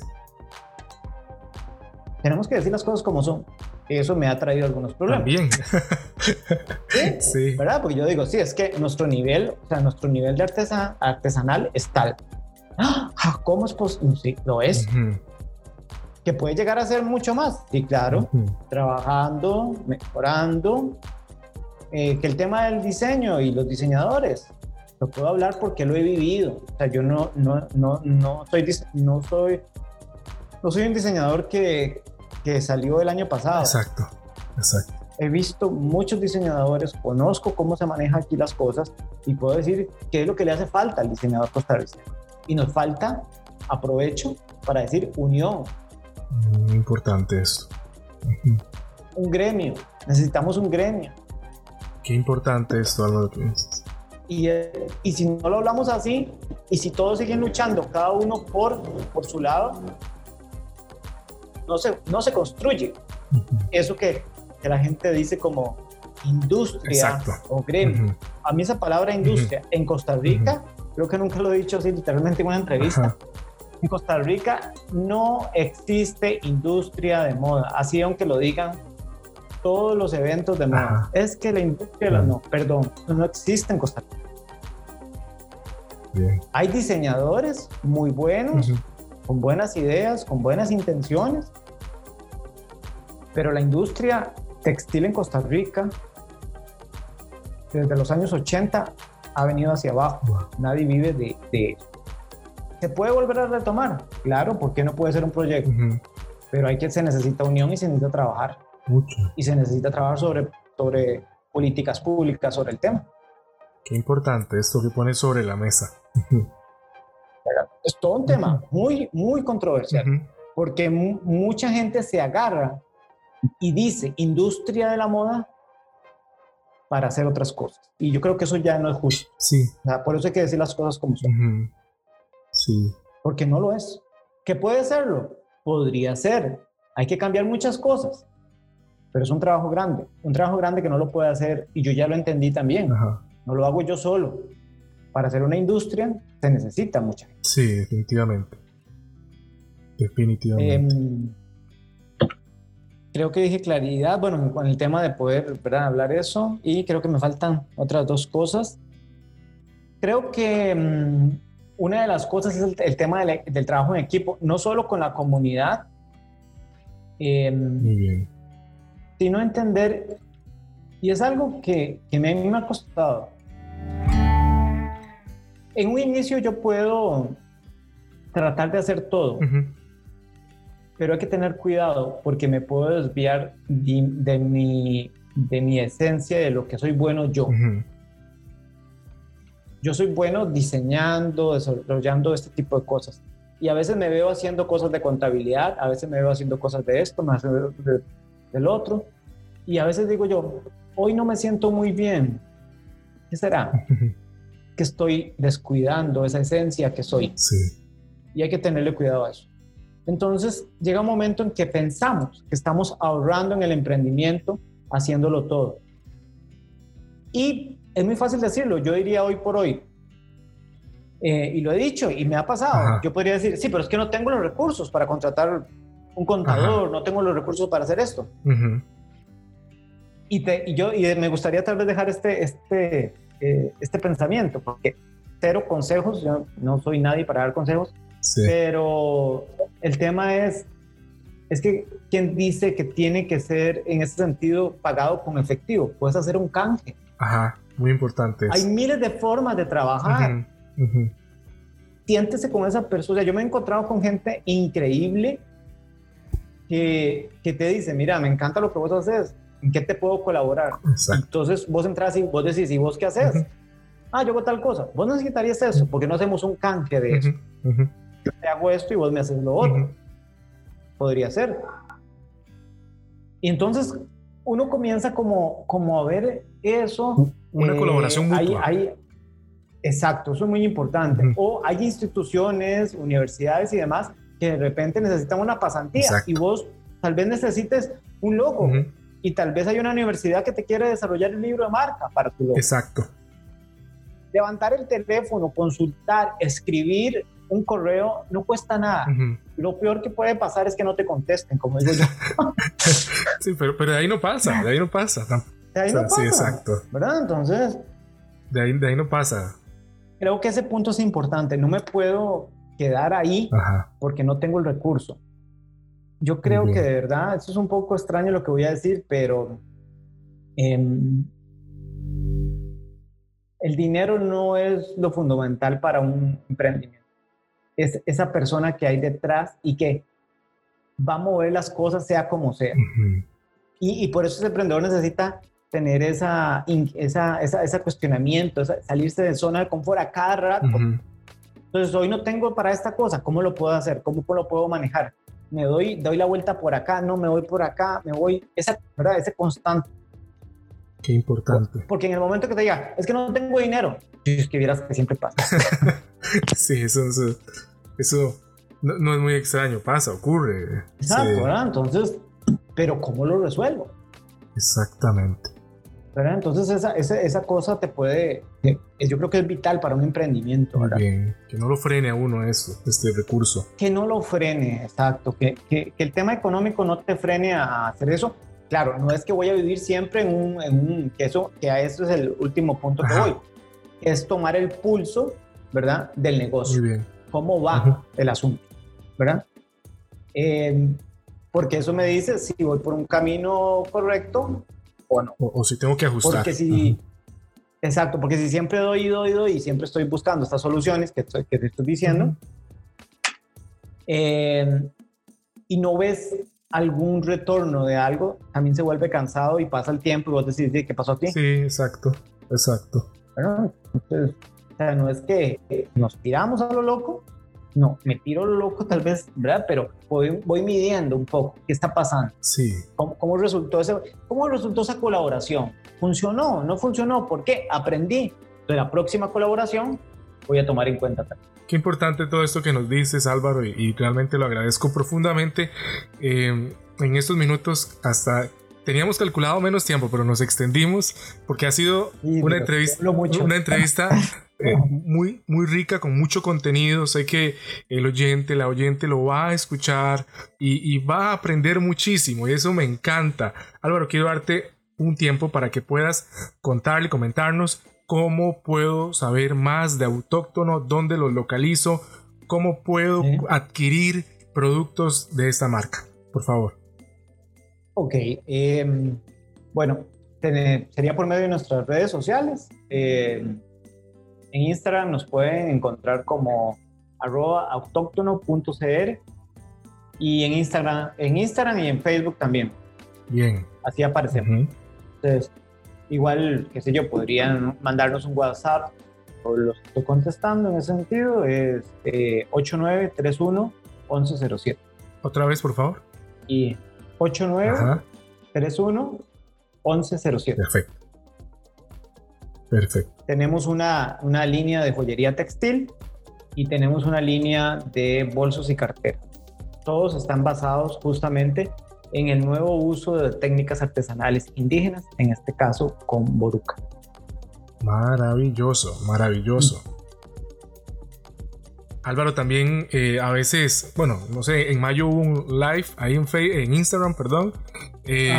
Tenemos que decir las cosas como son. Eso me ha traído algunos problemas. También. ¿Sí? ¿Verdad? Porque yo digo, sí, es que nuestro nivel, o sea, nuestro nivel de artesa, artesanal es tal. ¡Ah! ¿Cómo es posible? Sí, lo es que puede llegar a ser mucho más. Y claro, trabajando, mejorando. Eh, que el tema del diseño y los diseñadores, lo puedo hablar porque lo he vivido. O sea, yo no, no, no, no, soy, no, soy, no soy un diseñador que, que salió el año pasado. Exacto, exacto. He visto muchos diseñadores, conozco cómo se manejan aquí las cosas y puedo decir qué es lo que le hace falta al diseñador costarricense. Y nos falta, aprovecho para decir, unión, muy importante esto. Un gremio, necesitamos un gremio. Qué importante esto, Álvaro, y, eh, y, si no lo hablamos así, y si todos siguen luchando, cada uno por, por su lado, no se, no se construye. Eso que, que, la gente dice como industria o gremio. A mí esa palabra industria en Costa Rica, creo que nunca lo he dicho así literalmente en una entrevista, en Costa Rica no existe industria de moda, así aunque lo digan todos los eventos de moda. Es que la industria, no, perdón, no existe en Costa Rica. Hay diseñadores muy buenos, con buenas ideas, con buenas intenciones, pero la industria textil en Costa Rica, desde los años 80, ha venido hacia abajo. Nadie vive de, de eso. ¿Se puede volver a retomar? Claro, porque no puede ser un proyecto. Pero hay que, se necesita unión y se necesita trabajar. Mucho. Y se necesita trabajar sobre, sobre políticas públicas sobre el tema. Qué importante esto que pone sobre la mesa. es todo un tema muy, muy controversial. Porque mucha gente se agarra y dice industria de la moda para hacer otras cosas. Y yo creo que eso ya no es justo. Sí. por eso hay que decir las cosas como son. Sí. Porque no lo es. ¿Que puede serlo? Podría ser. Hay que cambiar muchas cosas. Pero es un trabajo grande. Un trabajo grande que no lo puede hacer. Y yo ya lo entendí también. No lo hago yo solo. Para hacer una industria se necesita mucha gente. Sí, definitivamente. Definitivamente. Em, creo que dije claridad, bueno, con el tema de poder hablar eso. Y creo que me faltan otras dos cosas. Creo que em, una de las cosas es el, tema del, trabajo en equipo, no solo con la comunidad, em, sino entender, y es algo que, que me, me ha costado. En un inicio yo puedo tratar de hacer todo, pero hay que tener cuidado porque me puedo desviar de, mi, de mi esencia, de lo que soy bueno yo yo soy bueno diseñando, desarrollando este tipo de cosas. Y a veces me veo haciendo cosas de contabilidad, a veces me veo haciendo cosas de esto, más de, del otro. Y a veces digo yo, hoy no me siento muy bien. ¿Qué será? que estoy descuidando esa esencia que soy. Sí. Y hay que tenerle cuidado a eso. Entonces llega un momento en que pensamos que estamos ahorrando en el emprendimiento haciéndolo todo. Y es muy fácil decirlo, yo diría hoy por hoy, eh, y lo he dicho y me ha pasado, yo podría decir, sí, pero es que no tengo los recursos para contratar un contador, no tengo los recursos para hacer esto. y, te, y, yo y me gustaría tal vez dejar este, este, eh, este pensamiento, porque cero consejos, yo no soy nadie para dar consejos, pero el tema es, es que quien dice que tiene que ser en ese sentido pagado con efectivo, puedes hacer un canje. Ajá, muy importante. Hay miles de formas de trabajar. Siéntese con esa persona. Yo me he encontrado con gente increíble que, que, te dice, mira, me encanta lo que vos haces, ¿en qué te puedo colaborar? Entonces vos entras y vos decís, ¿y vos qué haces? Ah, yo hago tal cosa. Vos necesitarías eso, porque no hacemos un canje de eso. Yo te hago esto y vos me haces lo otro. Podría ser. Y entonces uno comienza como, como a ver eso. Una colaboración eh, mutua. Hay, exacto, eso es muy importante. O hay instituciones, universidades y demás que de repente necesitan una pasantía y vos tal vez necesites un logo y tal vez hay una universidad que te quiere desarrollar el libro de marca para tu logo. Exacto. Levantar el teléfono, consultar, escribir un correo no cuesta nada. Lo peor que puede pasar es que no te contesten, como digo yo. sí, pero, pero de ahí no pasa, de ahí no pasa. De ahí no pasa. Sí, exacto. ¿Verdad? Entonces... De ahí, de ahí no pasa. Creo que ese punto es importante. No me puedo quedar ahí porque no tengo el recurso. Yo creo que de verdad, eso es un poco extraño lo que voy a decir, pero em, el dinero no es lo fundamental para un emprendimiento es esa persona que hay detrás y que va a mover las cosas sea como sea. y, por eso ese emprendedor necesita tener esa, esa, esa, cuestionamiento, salirse de zona de confort a cada rato. Entonces, hoy no tengo para esta cosa, ¿cómo lo puedo hacer? ¿Cómo lo puedo manejar? Me doy, doy la vuelta por acá, no me voy por acá, me voy, esa, ¿verdad? Ese constante. Qué importante. Porque en el momento que te diga, es que no tengo dinero, es que vieras que siempre pasa. sí, eso, eso, eso no, es muy extraño, pasa, ocurre. Exacto, ¿verdad? Entonces, pero ¿cómo lo resuelvo? Exactamente. ¿verdad? Entonces esa, esa, esa, cosa te puede, eh, yo creo que es vital para un emprendimiento. Bien. Que no lo frene a uno eso, este recurso. Que no lo frene, exacto. Que, que, que, el tema económico no te frene a hacer eso. Claro, no es que voy a vivir siempre en un, en un que eso, que a eso es el último punto que voy. Es tomar el pulso, ¿verdad? Del negocio. Muy bien cómo va el asunto, ¿verdad? Eh, porque eso me dice si voy por un camino correcto o no. O, si tengo que ajustar. Porque si, exacto, porque si siempre doy, doy, doy y siempre estoy buscando estas soluciones que, que te estoy diciendo, eh, y no ves algún retorno de algo, también se vuelve cansado y pasa el tiempo y vos decís, ¿qué pasó aquí? Sí, exacto, exacto. Bueno, entonces sea, no es que nos tiramos a lo loco, no, me tiro lo loco tal vez, ¿verdad? Pero voy, voy midiendo un poco qué está pasando. Sí. ¿Cómo, cómo resultó ese, ¿Cómo resultó esa colaboración? ¿Funcionó? ¿No funcionó? ¿Por qué? Aprendí. De la próxima colaboración voy a tomar en cuenta también. Qué importante todo esto que nos dices, Álvaro, y, realmente lo agradezco profundamente. Eh, en estos minutos hasta teníamos calculado menos tiempo, pero nos extendimos porque ha sido una entrevista, una entrevista eh, muy, muy rica, con mucho contenido. Sé que el oyente, la oyente lo va a escuchar y, va a aprender muchísimo y eso me encanta. Álvaro, quiero darte un tiempo para que puedas contarle, comentarnos cómo puedo saber más de autóctono, dónde los localizo, cómo puedo adquirir productos de esta marca. Por favor. Ok, em, bueno, sería por medio de nuestras redes sociales. Em, en Instagram nos pueden encontrar como arroba autóctono.cr y en Instagram, en Instagram y en Facebook también. Bien. Así aparecemos. Entonces, igual, qué sé yo, podrían mandarnos un WhatsApp o los estoy contestando en ese sentido, es 8931 1107. Otra vez, por favor. Y 8931 1107. Perfecto. Perfecto. Tenemos una, una línea de joyería textil y tenemos una línea de bolsos y carteras. Todos están basados justamente en el nuevo uso de técnicas artesanales indígenas, en este caso con boruca. Maravilloso, maravilloso. Álvaro también eh, a veces, bueno, no sé, en mayo hubo un live ahí en, en Instagram, perdón. Eh,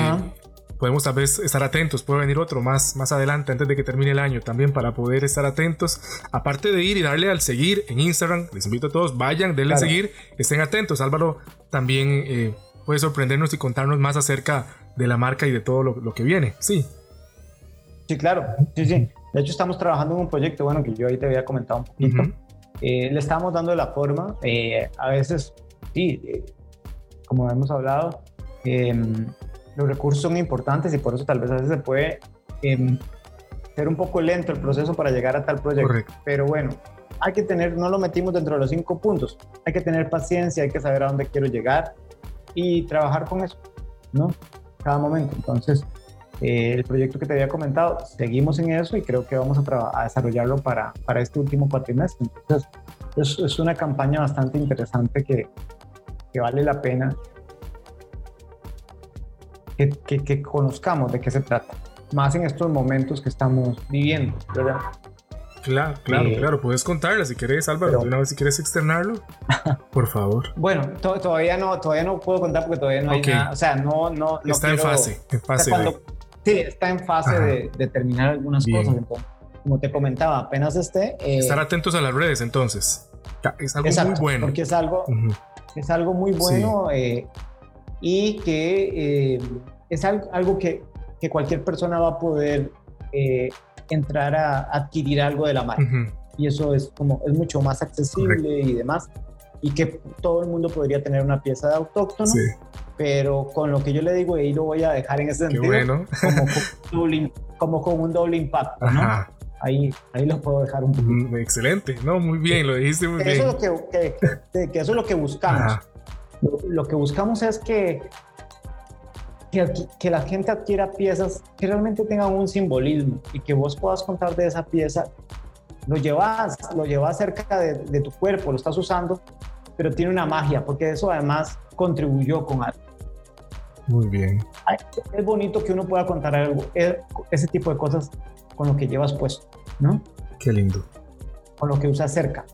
podemos tal vez estar atentos, puede venir otro más, más adelante, antes de que termine el año, también para poder estar atentos. Aparte de ir y darle al seguir en Instagram, les invito a todos, vayan, denle a seguir, estén atentos. Álvaro también eh, puede sorprendernos y contarnos más acerca de la marca y de todo lo, que viene. Sí. Sí, claro. Sí, sí. De hecho, estamos trabajando en un proyecto, bueno, que yo ahí te había comentado un poquito. Eh, le estamos dando la forma. Eh, a veces, sí, eh, como hemos hablado, em, los recursos son importantes y por eso tal vez a veces se puede em, ser un poco lento el proceso para llegar a tal proyecto. Pero bueno, hay que tener, no lo metimos dentro de los cinco puntos. Hay que tener paciencia, hay que saber a dónde quiero llegar y trabajar con eso, ¿no? Cada momento. Entonces, eh, el proyecto que te había comentado, seguimos en eso y creo que vamos a, a desarrollarlo para, para este último cuatrimestre. Entonces, es, es una campaña bastante interesante que, que vale la pena que, que, que, conozcamos de qué se trata, más en estos momentos que estamos viviendo, ¿verdad? Claro, claro, eh, claro. Puedes contarla si quieres, Álvaro. una vez si quieres externarlo, por favor. Bueno, todavía no, todavía no puedo contar porque todavía no hay nada. O sea, no, no. Está en fase, en fase. sí, está en fase de, terminar algunas cosas. Entonces, como te comentaba, apenas esté. Eh, Estar atentos a las redes, entonces. Es algo muy bueno. Porque es algo, es algo muy bueno eh, y que es algo, que, que, cualquier persona va a poder entrar a adquirir algo de la marca. Y eso es como, es mucho más accesible y demás. Y que todo el mundo podría tener una pieza de autóctono. Pero con lo que yo le digo, ahí lo voy a dejar en ese sentido. Bueno. como, con un doble impacto, ¿no? Ahí, ahí lo puedo dejar un poquito. Mm, excelente, no, muy bien, lo dijiste muy bien. Eso es lo que, que, eso es lo que buscamos. lo, que buscamos es que que, la gente adquiera piezas que realmente tengan un simbolismo y que vos puedas contar de esa pieza, lo llevas, lo llevas cerca de, tu cuerpo, lo estás usando, pero tiene una magia, porque eso además contribuyó con algo. Muy bien. Es bonito que uno pueda contar algo, e, ese tipo de cosas con lo que llevas puesto, ¿no? Qué lindo. Con lo que usas cerca.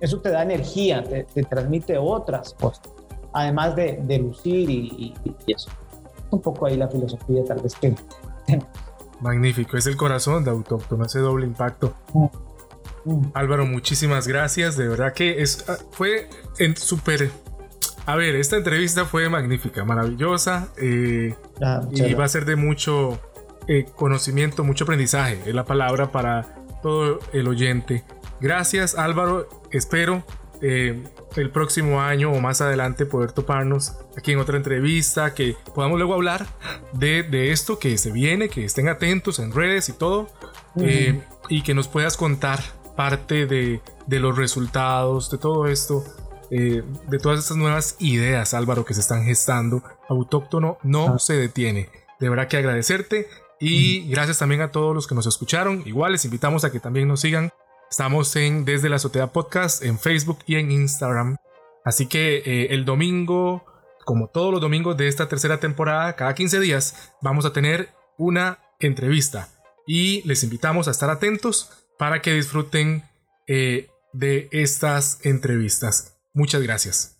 Eso te da energía, te, transmite otras cosas, además de, lucir y eso un poco ahí la filosofía tal vez que Magnífico, es el corazón de Autóctono, ese doble impacto. Mm. Mm. Álvaro, muchísimas gracias, de verdad que es, ah, fue súper... A ver, esta entrevista fue magnífica, maravillosa eh, ah, y va a ser de mucho eh, conocimiento, mucho aprendizaje, es la palabra para todo el oyente. Gracias Álvaro, espero eh, el próximo año o más adelante poder toparnos aquí en otra entrevista, que podamos luego hablar de, esto que se viene, que estén atentos en redes y todo, eh, y que nos puedas contar parte de, los resultados, de todo esto, eh, de todas estas nuevas ideas, Álvaro, que se están gestando. Autóctono no ah. se detiene. De verdad que agradecerte y gracias también a todos los que nos escucharon. Igual les invitamos a que también nos sigan Estamos en Desde la Azotea Podcast en Facebook y en Instagram. Así que eh, el domingo, como todos los domingos de esta tercera temporada, cada 15 días vamos a tener una entrevista. Y les invitamos a estar atentos para que disfruten eh, de estas entrevistas. Muchas gracias.